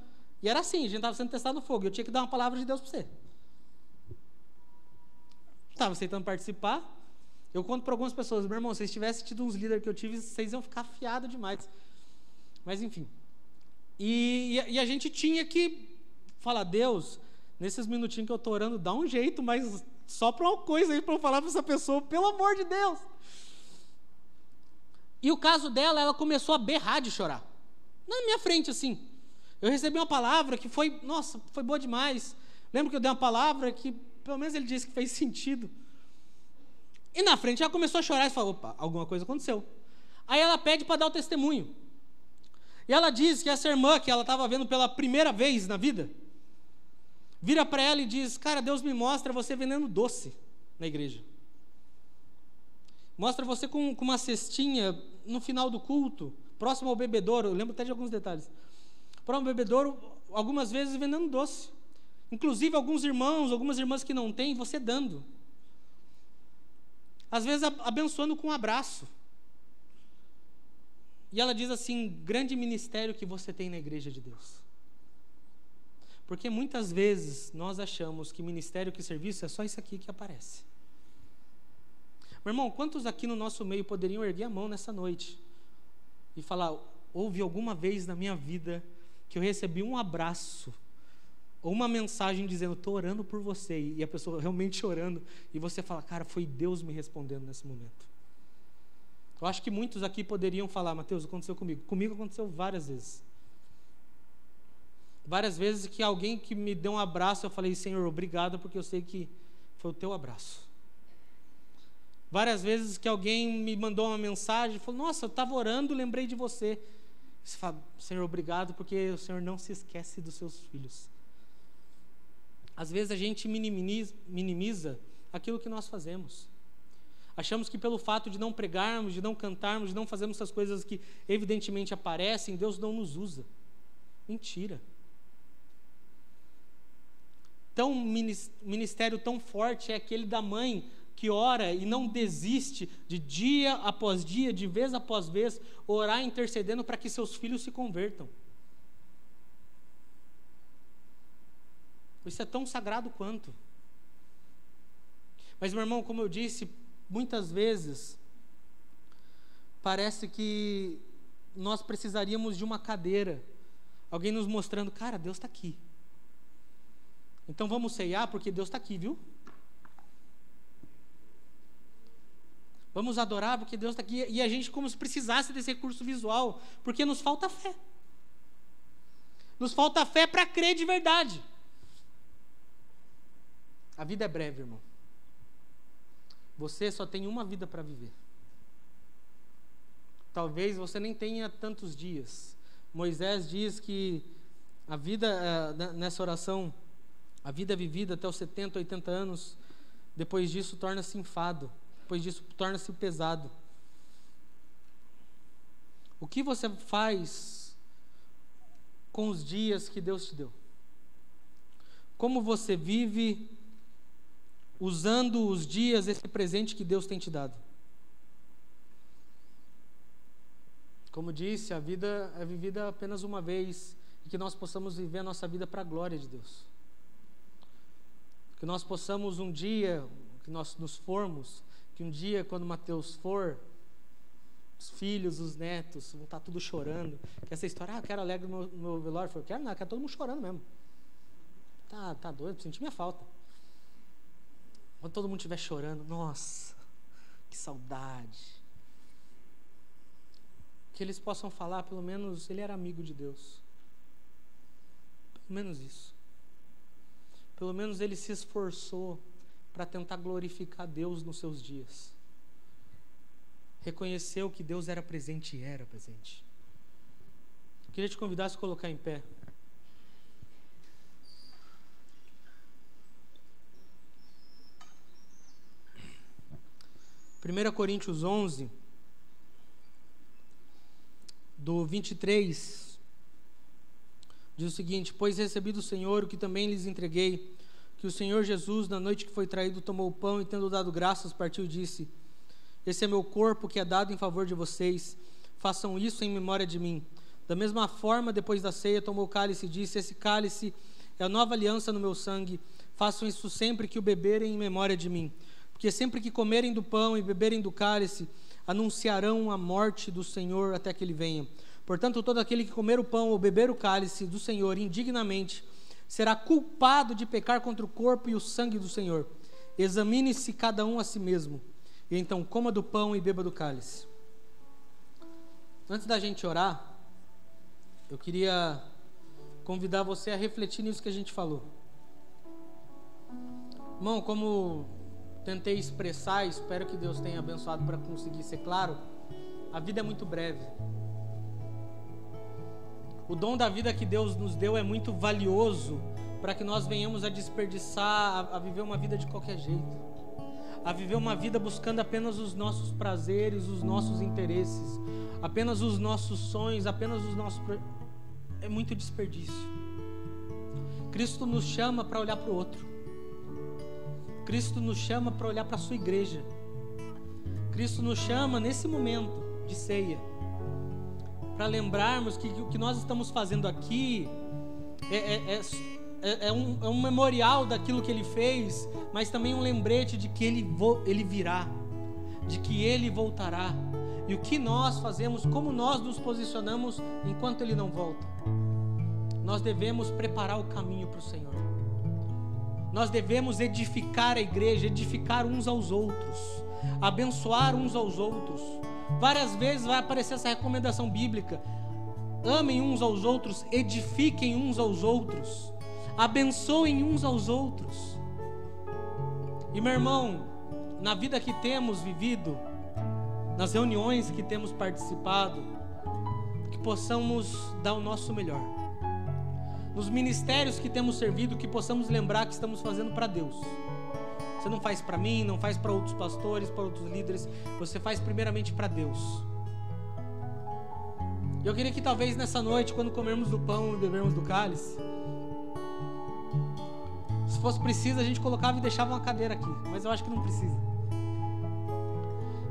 e era assim, a gente estava sendo testado no fogo, eu tinha que dar uma palavra de Deus para você. Estava aceitando participar, eu conto para algumas pessoas, meu irmão, se vocês tivessem tido uns líderes que eu tive, vocês iam ficar afiados demais. Mas enfim. E, e, a gente tinha que falar, Deus, nesses minutinhos que eu estou orando, dá um jeito, mas só para uma coisa aí para eu falar para essa pessoa, pelo amor de Deus. E o caso dela, ela começou a berrar de chorar. Na minha frente, assim. Eu recebi uma palavra que foi, nossa, foi boa demais. Lembro que eu dei uma palavra que, pelo menos ele disse que fez [laughs] sentido. E na frente ela começou a chorar e falou: opa, alguma coisa aconteceu. Aí ela pede para dar o testemunho. E ela diz que essa irmã que ela estava vendo pela primeira vez na vida, vira para ela e diz: Cara, Deus me mostra você vendendo doce na igreja. Mostra você com, com uma cestinha no final do culto, próximo ao bebedouro, eu lembro até de alguns detalhes. Próximo ao bebedouro, algumas vezes vendendo doce. Inclusive alguns irmãos, algumas irmãs que não têm, você dando. Às vezes abençoando com um abraço. E ela diz assim: grande ministério que você tem na igreja de Deus. Porque muitas vezes nós achamos que ministério, que serviço é só isso aqui que aparece. Meu irmão, quantos aqui no nosso meio poderiam erguer a mão nessa noite e falar: houve alguma vez na minha vida que eu recebi um abraço ou uma mensagem dizendo: estou orando por você, e a pessoa realmente [laughs] orando, e você fala: cara, foi Deus me respondendo nesse momento. Eu acho que muitos aqui poderiam falar: Mateus, aconteceu comigo. Comigo aconteceu várias vezes. Várias vezes que alguém que me deu um abraço, eu falei: Senhor, obrigado, porque eu sei que foi o teu abraço. Várias vezes que alguém me mandou uma mensagem, falou: Nossa, eu estava orando, lembrei de você. Você fala: Senhor, obrigado, porque o Senhor não se esquece dos seus filhos. Às vezes a gente minimiza, minimiza aquilo que nós fazemos. Achamos que pelo fato de não pregarmos, de não cantarmos, de não fazermos essas coisas que evidentemente aparecem, Deus não nos usa. Mentira. Tão ministério tão forte é aquele da mãe que ora e não desiste de dia após dia, de vez após vez, orar intercedendo para que seus filhos se convertam. Isso é tão sagrado quanto. Mas, meu irmão, como eu disse, muitas vezes parece que nós precisaríamos de uma cadeira, alguém nos mostrando, cara, Deus está aqui. Então vamos ceiar porque Deus está aqui, viu? Vamos adorar porque Deus está aqui. E a gente, como se precisasse desse recurso visual, porque nos falta fé. Nos falta fé para crer de verdade. A vida é breve, irmão. Você só tem uma vida para viver. Talvez você nem tenha tantos dias. Moisés diz que a vida, eh, nessa oração, a vida é vivida até os 70, 80 anos, depois disso torna-se enfado, depois disso torna-se pesado. O que você faz com os dias que Deus te deu? Como você vive usando os dias, esse presente que Deus tem te dado? Como disse, a vida é vivida apenas uma vez e que nós possamos viver a nossa vida para a glória de Deus. Que nós possamos um dia, que nós nos formos, que um dia, quando Mateus for, os filhos, os netos, vão estar tudo chorando. Que essa história, ah, eu quero alegre no meu, meu velório. Eu quero não, quero todo mundo chorando mesmo. Tá, tá doido, senti minha falta. Quando todo mundo estiver chorando, nossa, que saudade. Que eles possam falar, pelo menos, ele era amigo de Deus. Pelo menos isso. Pelo menos ele se esforçou para tentar glorificar Deus nos seus dias. Reconheceu que Deus era presente e era presente. Queria te convidar a se colocar em pé. Primeira Coríntios 11, do 23 Diz o seguinte: Pois recebi do Senhor o que também lhes entreguei, que o Senhor Jesus, na noite que foi traído, tomou o pão e, tendo dado graças, partiu e disse: Esse é meu corpo que é dado em favor de vocês. Façam isso em memória de mim. Da mesma forma, depois da ceia, tomou o cálice e disse: Esse cálice é a nova aliança no meu sangue. Façam isso sempre que o beberem em memória de mim. Porque sempre que comerem do pão e beberem do cálice, anunciarão a morte do Senhor até que ele venha. Portanto, todo aquele que comer o pão ou beber o cálice do Senhor indignamente será culpado de pecar contra o corpo e o sangue do Senhor. Examine-se cada um a si mesmo, e então coma do pão e beba do cálice. Antes da gente orar, eu queria convidar você a refletir nisso que a gente falou. Irmão, como tentei expressar, espero que Deus tenha abençoado para conseguir ser claro, a vida é muito breve. O dom da vida que Deus nos deu é muito valioso para que nós venhamos a desperdiçar, a, a viver uma vida de qualquer jeito, a viver uma vida buscando apenas os nossos prazeres, os nossos interesses, apenas os nossos sonhos, apenas os nossos. É muito desperdício. Cristo nos chama para olhar para o outro. Cristo nos chama para olhar para a sua igreja. Cristo nos chama nesse momento de ceia para lembrarmos que o que nós estamos fazendo aqui é, é, é, é, um, é um memorial daquilo que ele fez, mas também um lembrete de que ele, vo, ele virá, de que ele voltará. E o que nós fazemos, como nós nos posicionamos enquanto ele não volta. Nós devemos preparar o caminho para o Senhor. Nós devemos edificar a igreja, edificar uns aos outros, abençoar uns aos outros Várias vezes vai aparecer essa recomendação bíblica. Amem uns aos outros, edifiquem uns aos outros, abençoem uns aos outros. E meu irmão, na vida que temos vivido, nas reuniões que temos participado, que possamos dar o nosso melhor. Nos ministérios que temos servido, que possamos lembrar que estamos fazendo para Deus. Você não faz para mim, não faz para outros pastores, para outros líderes. Você faz primeiramente para Deus. Eu queria que talvez nessa noite, quando comermos do pão e bebermos do cálice, se fosse preciso, a gente colocava e deixava uma cadeira aqui. Mas eu acho que não precisa.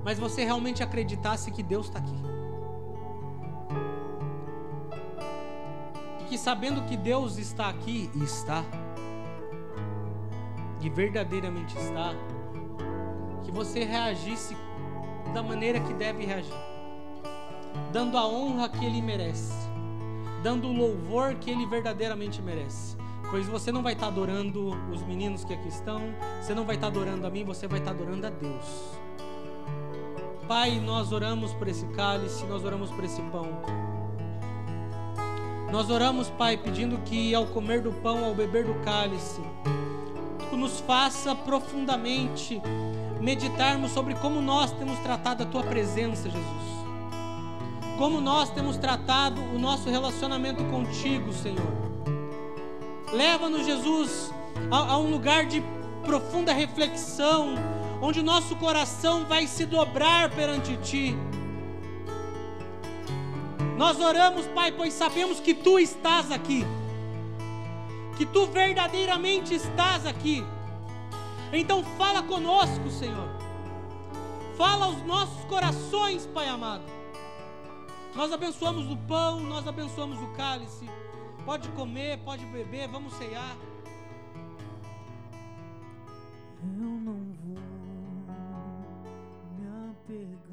Mas você realmente acreditasse que Deus está aqui. E que sabendo que Deus está aqui e está, e verdadeiramente está, que você reagisse da maneira que deve reagir, dando a honra que Ele merece, dando o louvor que Ele verdadeiramente merece. Pois você não vai estar adorando os meninos que aqui estão, você não vai estar adorando a mim, você vai estar adorando a Deus. Pai, nós oramos por esse cálice, nós oramos por esse pão. Nós oramos, Pai, pedindo que ao comer do pão, ao beber do cálice, Nos faça profundamente meditarmos sobre como nós temos tratado a Tua presença, Jesus. Como nós temos tratado o nosso relacionamento contigo, Senhor. Leva-nos, Jesus, a, a um lugar de profunda reflexão, onde nosso coração vai se dobrar perante Ti. Nós oramos, Pai, pois sabemos que Tu estás aqui, que tu verdadeiramente estás aqui. Então fala conosco, Senhor. Fala aos nossos corações, Pai amado. Nós abençoamos o pão, nós abençoamos o cálice. Pode comer, pode beber, vamos ceiar. Eu não vou me apegar.